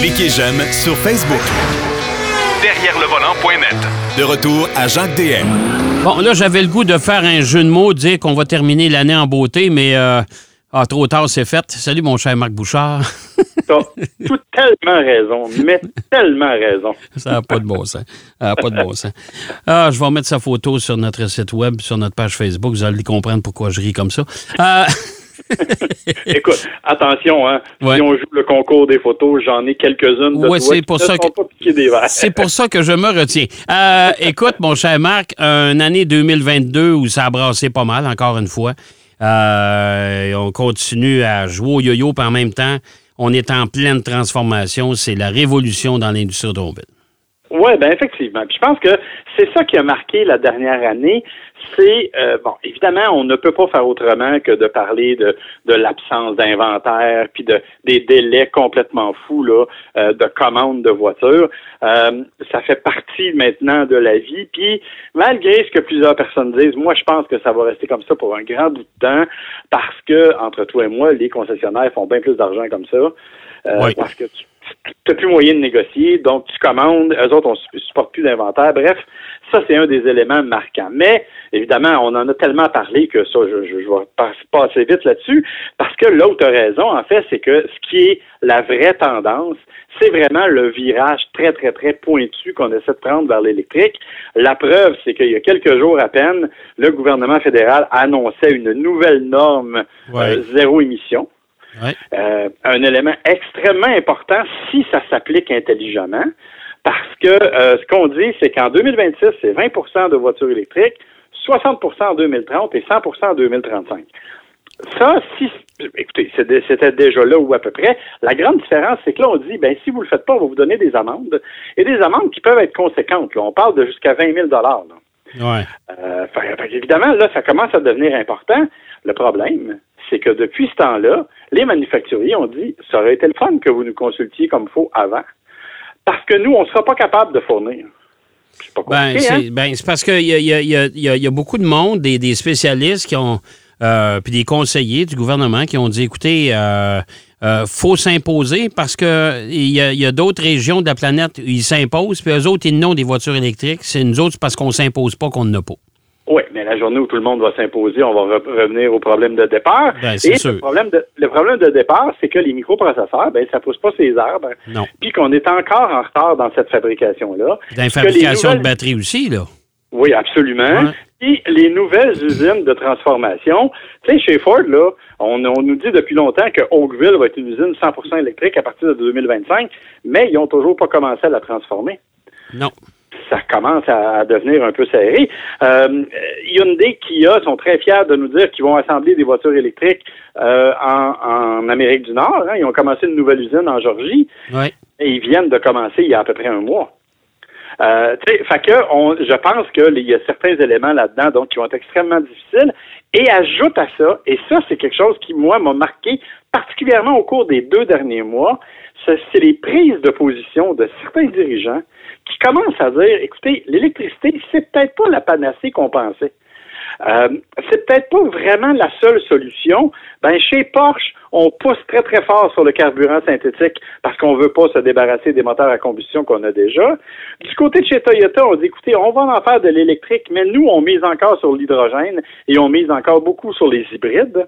Cliquez j'aime sur Facebook. Derrière le volant.net. De retour à Jacques DM. Bon, là, j'avais le goût de faire un jeu de mots, dire qu'on va terminer l'année en beauté, mais euh, ah, trop tard, c'est fait. Salut, mon cher Marc Bouchard. T'as tout tellement raison, mais tellement raison. Ça n'a pas de bon sens. Ça n'a pas de bon sens. Ah, je vais mettre sa photo sur notre site web, sur notre page Facebook. Vous allez comprendre pourquoi je ris comme ça. Euh, Écoute, attention, hein. Ouais. Si on joue le concours des photos, j'en ai quelques-unes de Ouais, c'est qui pour ne ça sont que- pas piquées des verres. C'est pour ça que je me retiens. Euh, écoute, mon cher Marc, une année 2022 où ça a brassé pas mal, encore une fois. Euh, on continue à jouer au yo-yo, puis en même temps, on est en pleine transformation. C'est la révolution dans l'industrie automobile. Oui, ben effectivement. Puis je pense que c'est ça qui a marqué la dernière année. C'est euh, bon, évidemment, on ne peut pas faire autrement que de parler de, de l'absence d'inventaire, puis de des délais complètement fous là, euh, de commandes de voitures. Euh, ça fait partie maintenant de la vie. Puis malgré ce que plusieurs personnes disent, moi je pense que ça va rester comme ça pour un grand bout de temps, parce que entre toi et moi, les concessionnaires font bien plus d'argent comme ça. Euh, Oui. Parce que tu n'as plus moyen de négocier, donc tu commandes, eux autres, on ne supporte plus d'inventaire. Bref, ça, c'est un des éléments marquants. Mais, évidemment, on en a tellement parlé que ça, je, je, je vais pas- passer vite là-dessus, parce que as raison, en fait, c'est que ce qui est la vraie tendance, c'est vraiment le virage très, très, très pointu qu'on essaie de prendre vers l'électrique. La preuve, c'est qu'il y a quelques jours à peine, le gouvernement fédéral annonçait une nouvelle norme Ouais. euh, zéro émission. Ouais. Euh, un élément extrêmement important si ça s'applique intelligemment, parce que euh, ce qu'on dit, c'est qu'en 2026, c'est 20% de voitures électriques, 60% en 2030 et 100% en 2035. Ça, si, écoutez, c'était déjà là ou à peu près. La grande différence, c'est que là, on dit, ben, si vous le faites pas, on va vous donner des amendes. Et des amendes qui peuvent être conséquentes. là. On parle de jusqu'à 20 000 là. Ouais. Euh, fait évidemment, là, ça commence à devenir important. Le problème, c'est que depuis ce temps-là, les manufacturiers ont dit ça aurait été le fun que vous nous consultiez comme il faut avant. Parce que nous, on ne sera pas capable de fournir. C'est pas Ben, hein? c'est ben, c'est parce qu'il y a, il y, il y, il y il beaucoup de monde, des, des spécialistes qui ont, euh, puis des conseillers du gouvernement qui ont dit, écoutez, euh, euh, faut s'imposer parce que il y a, il d'autres régions de la planète où ils s'imposent, puis eux autres, ils n'ont des voitures électriques. C'est nous autres, parce qu'on s'impose pas qu'on n'en a pas. Oui, mais la journée où tout le monde va s'imposer, on va re- revenir au problème de départ. Ben, Et sûr. le problème de, le problème de départ, c'est que les microprocesseurs, ben, ça pousse pas ses arbres. Non. Puis qu'on est encore en retard dans cette fabrication-là. Dans la fabrication de batteries aussi, là. Oui, absolument. Puis les nouvelles usines de transformation, tu sais, chez Ford, là, on, on nous dit depuis longtemps que Oakville va être une usine 100% électrique à partir de 2025, mais ils n'ont toujours pas commencé à la transformer. Non. Ça commence à, devenir un peu serré. Euh, Hyundai, Kia sont très fiers de nous dire qu'ils vont assembler des voitures électriques euh, en, en Amérique du Nord. hein. Ils ont commencé une nouvelle usine en Georgie Ouais. et ils viennent de commencer il y a à peu près un mois. Euh, fait que on, je pense qu'il y a certains éléments là-dedans donc qui vont être extrêmement difficiles. Et ajoute à ça, et ça c'est quelque chose qui moi m'a marqué particulièrement au cours des deux derniers mois, c'est les prises de position de certains dirigeants qui commencent à dire, écoutez, l'électricité c'est peut-être pas la panacée qu'on pensait. Euh, c'est peut-être pas vraiment la seule solution. Ben, chez Porsche, on pousse très, très fort sur le carburant synthétique parce qu'on veut pas se débarrasser des moteurs à combustion qu'on a déjà. Du côté de chez Toyota, on dit, écoutez, on va en faire de l'électrique, mais nous, on mise encore sur l'hydrogène et on mise encore beaucoup sur les hybrides.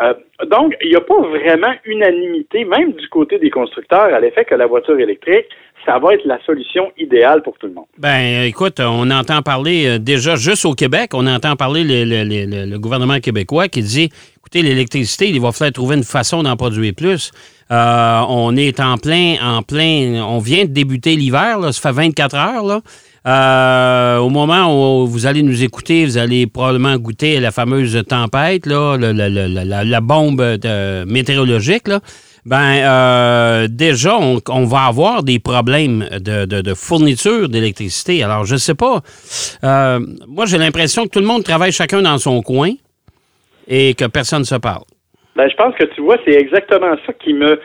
Euh, donc, il n'y a pas vraiment unanimité, même du côté des constructeurs, à l'effet que la voiture électrique, ça va être la solution idéale pour tout le monde. Ben, écoute, on entend parler euh, déjà juste au Québec, on entend parler le, gouvernement québécois qui dit écoutez, l'électricité, il va falloir trouver une façon d'en produire plus. Euh, on est en plein, en plein, on vient de débuter l'hiver, ça fait 24 heures. Là. Euh, au moment où vous allez nous écouter, vous allez probablement goûter la fameuse tempête, là, la, bombe de- météorologique. Là. Ben, euh, déjà, on, va avoir des problèmes de, de- fourniture d'électricité. Alors, je sais pas. Euh, moi, j'ai l'impression que tout le monde travaille chacun dans son coin et que personne ne se parle. Ben, je pense que tu vois, c'est exactement ça qui me.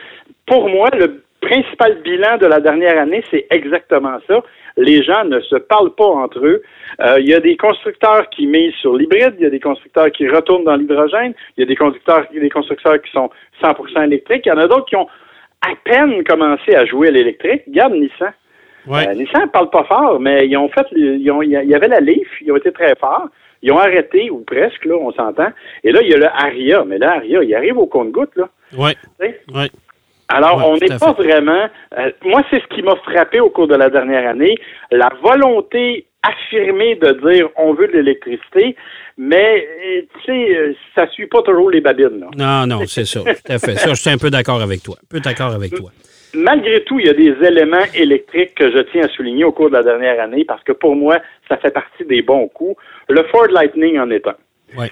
Pour moi, le principal bilan de la dernière année, c'est exactement ça. Les gens ne se parlent pas entre eux. Euh, Il y a des constructeurs qui misent sur l'hybride, il y a des constructeurs qui retournent dans l'hydrogène, il y a des conducteurs, des constructeurs qui sont 100% électriques, il y en a d'autres qui ont à peine commencé à jouer à l'électrique. Regarde Nissan. Ouais. Euh, Nissan parle pas fort, mais ils ont fait, ils ont, il y avait la Leaf, ils ont été très forts. Ils ont arrêté, ou presque, là, on s'entend. Et là, il y a le Aria. Mais là, Aria, il arrive au compte-goutte, là. Sais? Ouais. Alors, Ouais, on n'est pas fait. vraiment. euh, moi, c'est ce qui m'a frappé au cours de la dernière année, la volonté affirmée de dire on veut de l'électricité, mais euh, tu sais, euh, ça suit pas toujours les babines. là. Non, non, c'est ça. Tout à fait. Ça, je suis un peu d'accord avec toi. Un peu d'accord avec toi. Malgré tout, il y a des éléments électriques que je tiens à souligner au cours de la dernière année parce que pour moi, ça fait partie des bons coups. Le Ford Lightning en est un. Ouais.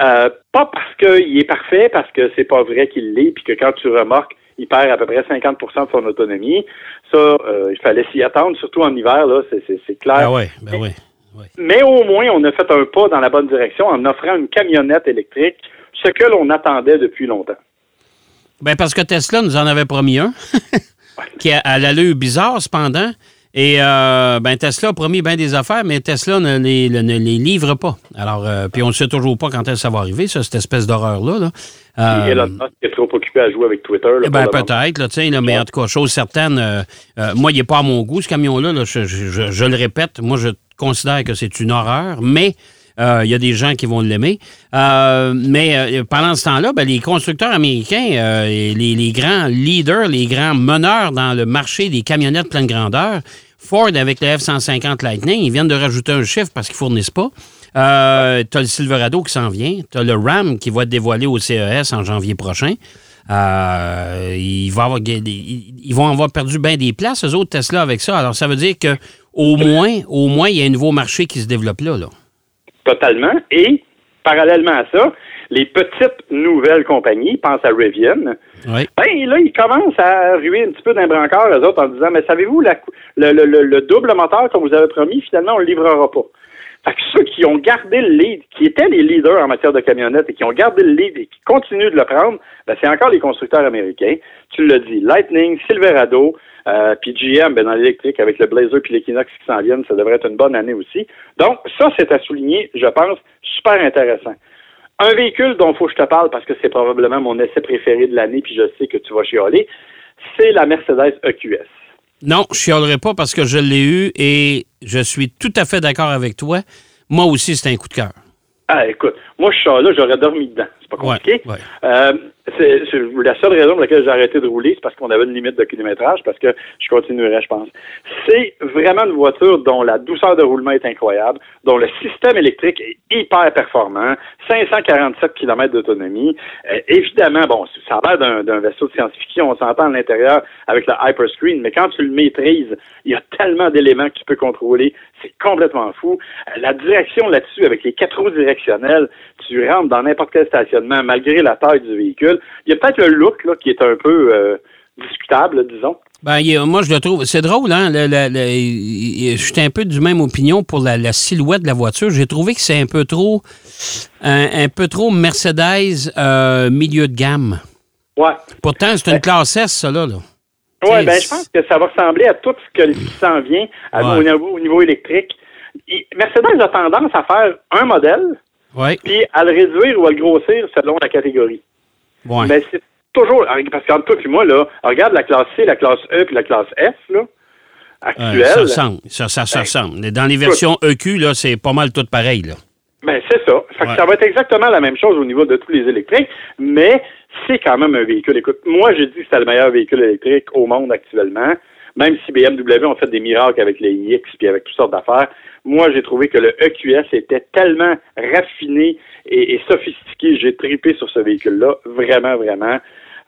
Euh, pas parce qu'il est parfait, parce que c'est pas vrai qu'il l'est, puis que quand tu remorques, il perd à peu près 50% de son autonomie. Ça, euh, il fallait s'y attendre, surtout en hiver, là, c'est, clair. Ben ouais, ben ouais. Mais au moins, on a fait un pas dans la bonne direction en offrant une camionnette électrique, ce que l'on attendait depuis longtemps. Ben parce que Tesla nous en avait promis un, qui a à l'allure bizarre cependant. Et euh, ben Tesla a promis bien des affaires, mais Tesla ne les, le- ne les livre pas. Alors, euh, puis on ne sait toujours pas quand ça va arriver, ça, cette espèce d'horreur-là. Là. Euh, Et Elon Musk est trop occupé à jouer avec Twitter. là, Eh ben, peut-être, là, là, mais en tout cas, chose certaine, euh, moi, il n'est pas à mon goût, ce camion-là. là. je, je- je- je le répète, moi, je considère que c'est une horreur, mais euh, il y a des gens qui vont l'aimer. Euh, mais euh, pendant ce temps-là, ben, les constructeurs américains, euh, les, grands leaders, les grands meneurs dans le marché des camionnettes pleine grandeur, Ford avec le F-150 Lightning, ils viennent de rajouter un chiffre parce qu'ils fournissent pas. Euh, tu as le Silverado qui s'en vient. Tu as le Ram qui va être dévoilé au CES en janvier prochain. Euh, il va avoir, ils ils vont avoir perdu bien des places, eux autres Tesla, avec ça. Alors, ça veut dire que au moins, au moins, il y a un nouveau marché qui se développe là. là. Totalement. Et, parallèlement à ça, les petites nouvelles compagnies, pense à Rivian, Oui. ben là, ils commencent à ruer un petit peu d'un brancard, eux autres, en disant, mais savez-vous, la cou- le, le- le- le double moteur qu'on vous avait promis, finalement, on ne le livrera pas. Fait que ceux qui ont gardé le lead, qui étaient les leaders en matière de camionnettes et qui ont gardé le lead et qui continuent de le prendre, ben, c'est encore les constructeurs américains. Tu l'as dit, Lightning, Silverado, euh, puis GM, ben, dans l'électrique, avec le Blazer puis l'Equinox qui s'en viennent, ça devrait être une bonne année aussi. Donc, ça, c'est à souligner, je pense, super intéressant. Un véhicule dont il faut que je te parle parce que c'est probablement mon essai préféré de l'année, puis je sais que tu vas chialer, c'est la Mercedes EQS. Non, je chialerai pas parce que je l'ai eu et je suis tout à fait d'accord avec toi. Moi aussi, c'est un coup de cœur. Ah, écoute, moi, je suis là, j'aurais dormi dedans. C'est pas compliqué. Ouais, ouais. Euh, c'est, c'est la seule raison pour laquelle j'ai arrêté de rouler, c'est parce qu'on avait une limite de kilométrage, parce que je continuerais, je pense. C'est vraiment une voiture dont la douceur de roulement est incroyable, dont le système électrique est hyper performant, 547 km d'autonomie. Euh, évidemment, bon, ça a l'air d'un, d'un vaisseau de science-fiction, on s'entend à l'intérieur avec le hyperscreen, mais quand tu le maîtrises, il y a tellement d'éléments que tu peux contrôler, c'est complètement fou. Euh, La direction là-dessus, avec les quatre roues directionnelles, tu rentres dans n'importe quel stationnement, malgré la taille du véhicule. Il y a peut-être le look là, qui est un peu euh, discutable, disons. Ben, moi, je le trouve. C'est drôle, hein? le- le- le- suis un peu du même opinion pour la, la silhouette de la voiture. J'ai trouvé que c'est un peu trop. Un, un peu trop Mercedes euh, milieu de gamme. Ouais. Pourtant, c'est une classe S, ça, là. là. Ouais, T'sais, ben, je pense que ça va ressembler à tout ce que- qui s'en vient à- Ouais. au, niveau, au niveau électrique. Mercedes a tendance à faire un modèle, Puis à le réduire ou à le grossir selon la catégorie. Ouais. Mais c'est toujours, parce qu'entre toi et moi, là, regarde la classe C, la classe E puis la classe F, là, Euh, actuelle. ça ressemble. Ça, ça, ça Ben, ressemble. Dans les versions EQ, là, c'est pas mal tout pareil, là. Ben, c'est ça. Fait que Ouais. ça va être exactement la même chose au niveau de tous les électriques, mais c'est quand même un véhicule. Écoute, moi, je dis que c'est le meilleur véhicule électrique au monde actuellement, même si BMW ont fait des miracles avec les iX puis avec toutes sortes d'affaires. Moi, j'ai trouvé que le EQS était tellement raffiné et, et sophistiqué. J'ai tripé sur ce véhicule-là. Vraiment, vraiment.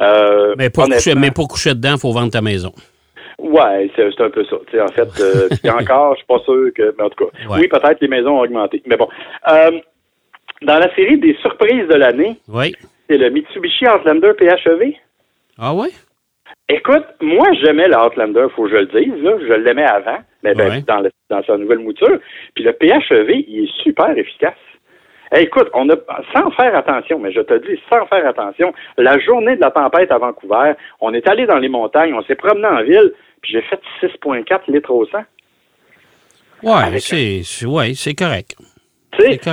Euh, Mais pour, coucher, mais pour coucher dedans, il faut vendre ta maison. Ouais, c'est un peu ça. En fait, euh, encore, je suis pas sûr que. Mais en tout cas, Ouais. oui, peut-être les maisons ont augmenté. Mais bon. Euh, dans la série des surprises de l'année, Oui. c'est le Mitsubishi Outlander PHEV. Ah oui? Écoute, moi, j'aimais le Outlander, faut que je le dise. Là. Je l'aimais avant, mais ben, Ouais. dans, le- dans sa nouvelle mouture. Puis le PHEV, il est super efficace. Hey, écoute, on a, sans faire attention, mais je te dis, sans faire attention, la journée de la tempête à Vancouver, on est allé dans les montagnes, on s'est promené en ville, puis j'ai fait 6,4 litres au 100. Oui, Avec c'est c'est- ouais, c'est correct.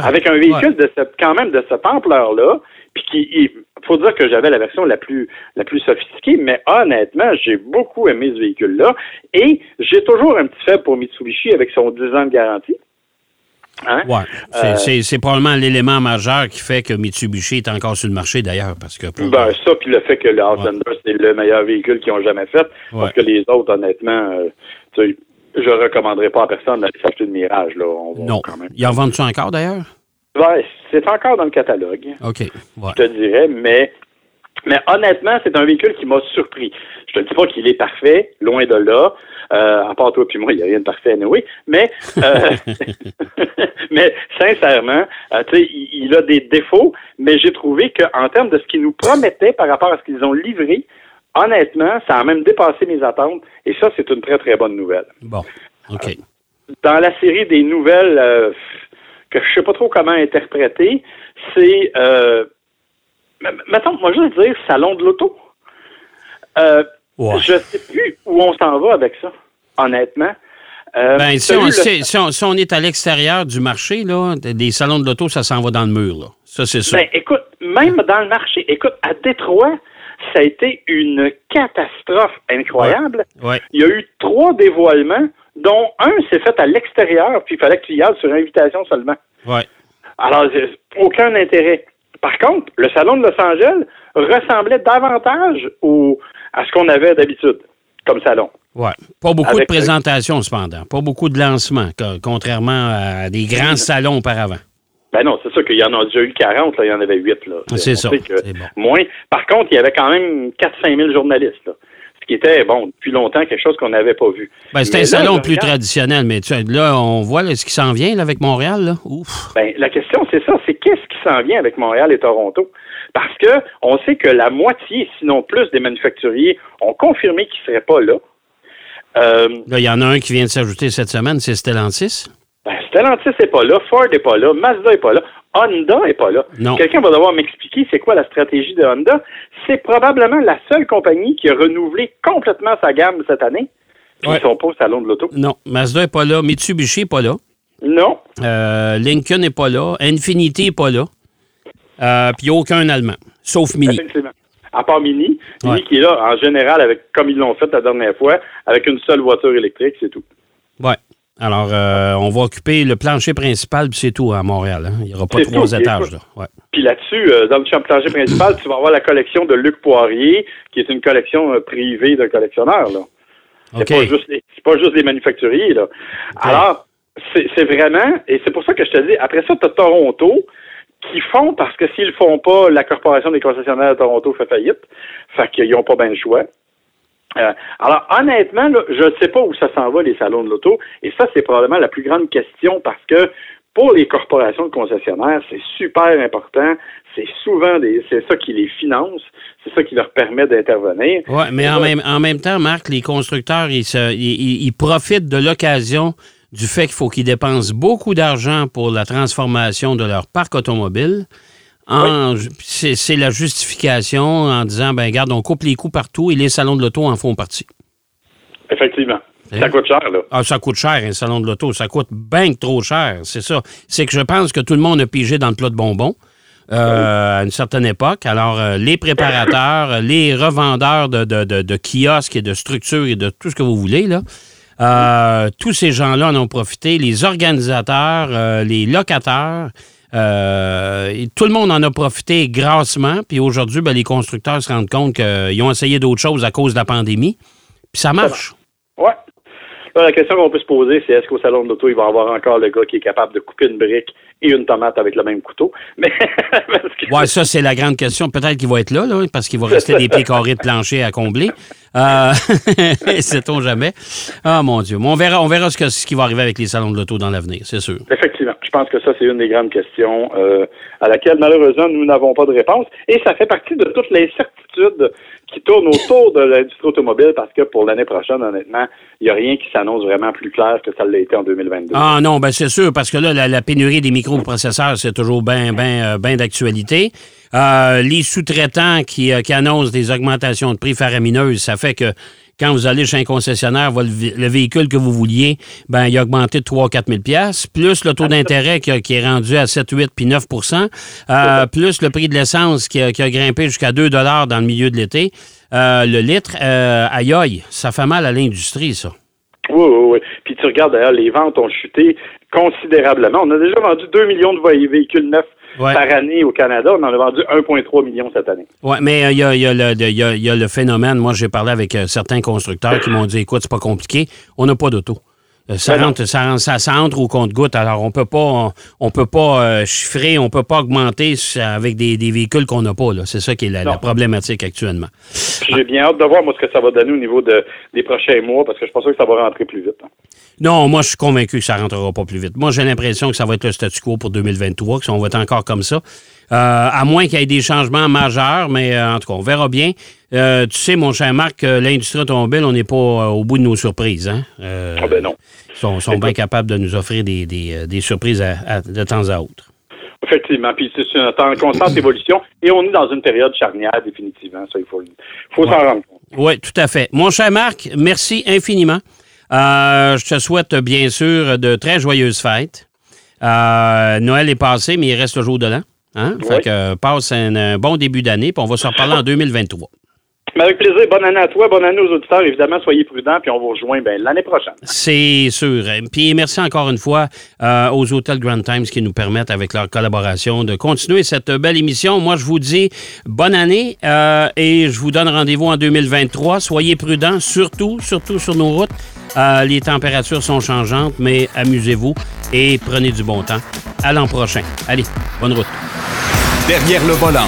Avec un véhicule de cette, quand même de cette ampleur-là, puis puis qui, il faut dire que j'avais la version la plus la plus sophistiquée, mais honnêtement, j'ai beaucoup aimé ce véhicule-là et j'ai toujours un petit faible pour Mitsubishi avec son 10 ans de garantie. Hein? Ouais. Euh, c'est probablement l'élément majeur qui fait que Mitsubishi est encore sur le marché d'ailleurs. parce que Ben, ça, puis le fait que le Outlander, c'est le meilleur véhicule qu'ils ont jamais fait. Parce que les autres, honnêtement, euh, je ne recommanderais pas à personne d'aller s'acheter de Mirage. Là. non. Ils en vendent-tu encore d'ailleurs? Ouais, c'est encore dans le catalogue. OK. Je te dirais, mais mais honnêtement, c'est un véhicule qui m'a surpris. Je te dis pas qu'il est parfait, loin de là. Euh, à part toi puis moi, il n'y a rien de parfait oui. Mais euh, mais sincèrement, euh, tu sais, il, a des défauts, mais j'ai trouvé qu'en termes de ce qu'il nous promettait par rapport à ce qu'ils ont livré, honnêtement, ça a même dépassé mes attentes. Et ça, c'est une très, très bonne nouvelle. Bon. OK. dans la série des nouvelles que je sais pas trop comment interpréter, c'est mettons, moi, je veux dire salon de l'auto. Euh, Je sais plus où on s'en va avec ça, honnêtement. Euh, ben, si, on, est à l'extérieur du marché, là, des salons de l'auto, ça s'en va dans le mur. Là. Ça, c'est sûr. Ben, écoute, même dans le marché, écoute, à Détroit, ça a été une catastrophe incroyable. Il y a eu trois dévoilements, dont un s'est fait à l'extérieur, puis il fallait que tu y ailles sur invitation seulement. Ouais. Alors, aucun intérêt. Par contre, le salon de Los Angeles ressemblait davantage au, à ce qu'on avait d'habitude comme salon. Oui. Pas beaucoup de présentations, cependant. Pas beaucoup de lancements, contrairement à des grands salons auparavant. Ben non, c'est sûr qu'il y en a déjà eu 40, là, il y en avait 8. C'est ça. Moins. Par contre, il y avait quand même 4-5 000 journalistes. Là qui était, bon, depuis longtemps, quelque chose qu'on n'avait pas vu. Ben, c'est un salon plus traditionnel, mais là, on voit ce qui s'en vient avec Montréal. Là. Ouf. Ben, la question, c'est ça, c'est qu'est-ce qui s'en vient avec Montréal et Toronto? Parce que on sait que la moitié, sinon plus, des manufacturiers ont confirmé qu'ils ne seraient pas là. Euh, là, il y en a un qui vient de s'ajouter cette semaine, c'est Stellantis. Ben, Stellantis n'est pas là, Ford n'est pas là, Mazda n'est pas là. Honda n'est pas là. Quelqu'un va devoir m'expliquer c'est quoi la stratégie de Honda. C'est probablement la seule compagnie qui a renouvelé complètement sa gamme cette année. Ils ne sont pas au salon de l'auto. Non, Mazda n'est pas là. Mitsubishi n'est pas là. Non. Euh, Lincoln n'est pas là. Infinity n'est pas là. Euh, puis aucun Allemand, sauf Mini. À part Mini, Mini qui est là en général avec, comme ils l'ont fait la dernière fois, avec une seule voiture électrique, c'est tout. Ouais. Alors, euh, on va occuper le plancher principal, puis c'est tout à Montréal. Hein. Il n'y aura pas trois étages. Là. Puis là-dessus, euh, dans le plancher principal, tu vas avoir la collection de Luc Poirier, qui est une collection euh, privée d'un collectionneur. Là. C'est pas, juste les, pas juste les manufacturiers. Là. Alors, c'est vraiment, et c'est pour ça que je te dis, après ça, tu as Toronto, qui font, parce que s'ils font pas, la Corporation des concessionnaires de Toronto fait faillite. Fait qu'ils n'ont pas bien le choix. Euh, alors, honnêtement, je ne sais pas où ça s'en va, les salons de l'auto, et ça, c'est probablement la plus grande question parce que pour les corporations de concessionnaires, c'est super important. C'est souvent des, c'est ça qui les finance, c'est ça qui leur permet d'intervenir. Oui, mais en même, en même temps, Marc, les constructeurs, ils, ils profitent de l'occasion du fait qu'il faut qu'ils dépensent beaucoup d'argent pour la transformation de leur parc automobile. C'est la justification en disant, ben regarde, on coupe les coûts partout et les salons de l'auto en font partie. Effectivement. Ça hein? coûte cher, là. Ah, ça coûte cher, un salon de l'auto. Ça coûte bien trop cher, c'est ça. C'est que je pense que tout le monde a pigé dans le plat de bonbons. Euh, à une certaine époque. Alors, euh, les préparateurs, les revendeurs de, de, kiosques et de structures et de tout ce que vous voulez, là, euh, tous ces gens-là en ont profité. Les organisateurs, les locataires, euh, tout le monde en a profité grassement. Puis aujourd'hui, ben, les constructeurs se rendent compte qu'ils ont essayé d'autres choses à cause de la pandémie. Puis ça marche. Ouais. la question qu'on peut se poser, c'est est-ce qu'au salon de l'auto, il va y avoir encore le gars qui est capable de couper une brique et une tomate avec le même couteau? Mais Ouais, ça, c'est la grande question. Peut-être qu'il va être là, là parce qu'il va rester des pieds carrés de plancher à combler. Euh, Sait-on jamais. Ah, mon Dieu. on verra, on verra ce, que, ce qui va arriver avec les salons de l'auto dans l'avenir, c'est sûr. Effectivement. Je pense que ça, c'est une des grandes questions euh, à laquelle, malheureusement, nous n'avons pas de réponse. Et ça fait partie de toutes les certitudes qui tournent autour de l'industrie automobile parce que pour l'année prochaine, honnêtement, il n'y a rien qui s'annonce vraiment plus clair que ça l'a été en 2022. Ah non, ben c'est sûr, parce que là, la, pénurie des microprocesseurs, c'est toujours bien ben, ben, d'actualité. Euh, les sous-traitants qui, qui annoncent des augmentations de prix faramineuses, ça fait que quand vous allez chez un concessionnaire, le, le véhicule que vous vouliez, ben il a augmenté de 3 4 000 plus le taux d'intérêt qui, qui, est rendu à 7, 8 puis 9% euh, plus le prix de l'essence qui, qui, a grimpé jusqu'à 2 dans le milieu de l'été. Euh, le litre, euh, aïe aïe, ça fait mal à l'industrie, ça. Oui, oui, oui. Puis tu regardes d'ailleurs, les ventes ont chuté considérablement. On a déjà vendu 2 millions de véhicules neufs par année au Canada. On en a vendu 1,3 million cette année. Oui, mais il y, a, y, a, le phénomène. Moi, j'ai parlé avec certains constructeurs qui m'ont dit écoute, c'est pas compliqué, on n'a pas d'auto. Euh, ça, rentre, ça, ça, entre au compte-goutte. Alors, on peut pas, on, peut pas euh, chiffrer, on peut pas augmenter avec des, véhicules qu'on n'a pas. C'est ça qui est la, problématique actuellement. J'ai bien hâte de voir, moi, ce que ça va donner au niveau de, des prochains mois, parce que je pense que ça va rentrer plus vite. Hein. Non, moi, je suis convaincu que ça rentrera pas plus vite. Moi, j'ai l'impression que ça va être le statu quo pour 2023, que on va être encore comme ça. Euh, à moins qu'il y ait des changements majeurs, mais en tout cas, on verra bien. tu sais, mon cher Marc, l'industrie automobile, on n'est pas au bout de nos surprises. Hein? ah ben non sont, sont bien capables de nous offrir des, des, euh, surprises de temps à autre. Effectivement. Puis c'est une constante évolution et on est dans une période charnière, définitivement. Ça, il faut, faut s'en rendre compte. Oui, tout à fait. Mon cher Marc, merci infiniment. Euh, je te souhaite bien sûr de très joyeuses fêtes. Euh, Noël est passé, mais il reste le jour de l'an. Hein? Fait que passe un, bon début d'année, puis on va se reparler en 2023. Avec plaisir. Bonne année à toi, bonne année aux auditeurs. Évidemment, soyez prudents, puis on vous rejoint ben, l'année prochaine. C'est sûr. Puis merci encore une fois euh, aux hôtels Grand Times qui nous permettent, avec leur collaboration, de continuer cette belle émission. Moi, je vous dis bonne année euh, et je vous donne rendez-vous en 2023. Soyez prudents, surtout, surtout sur nos routes. Euh, les températures sont changeantes, mais amusez-vous et prenez du bon temps. À l'an prochain. Allez, bonne route. Derrière le volant.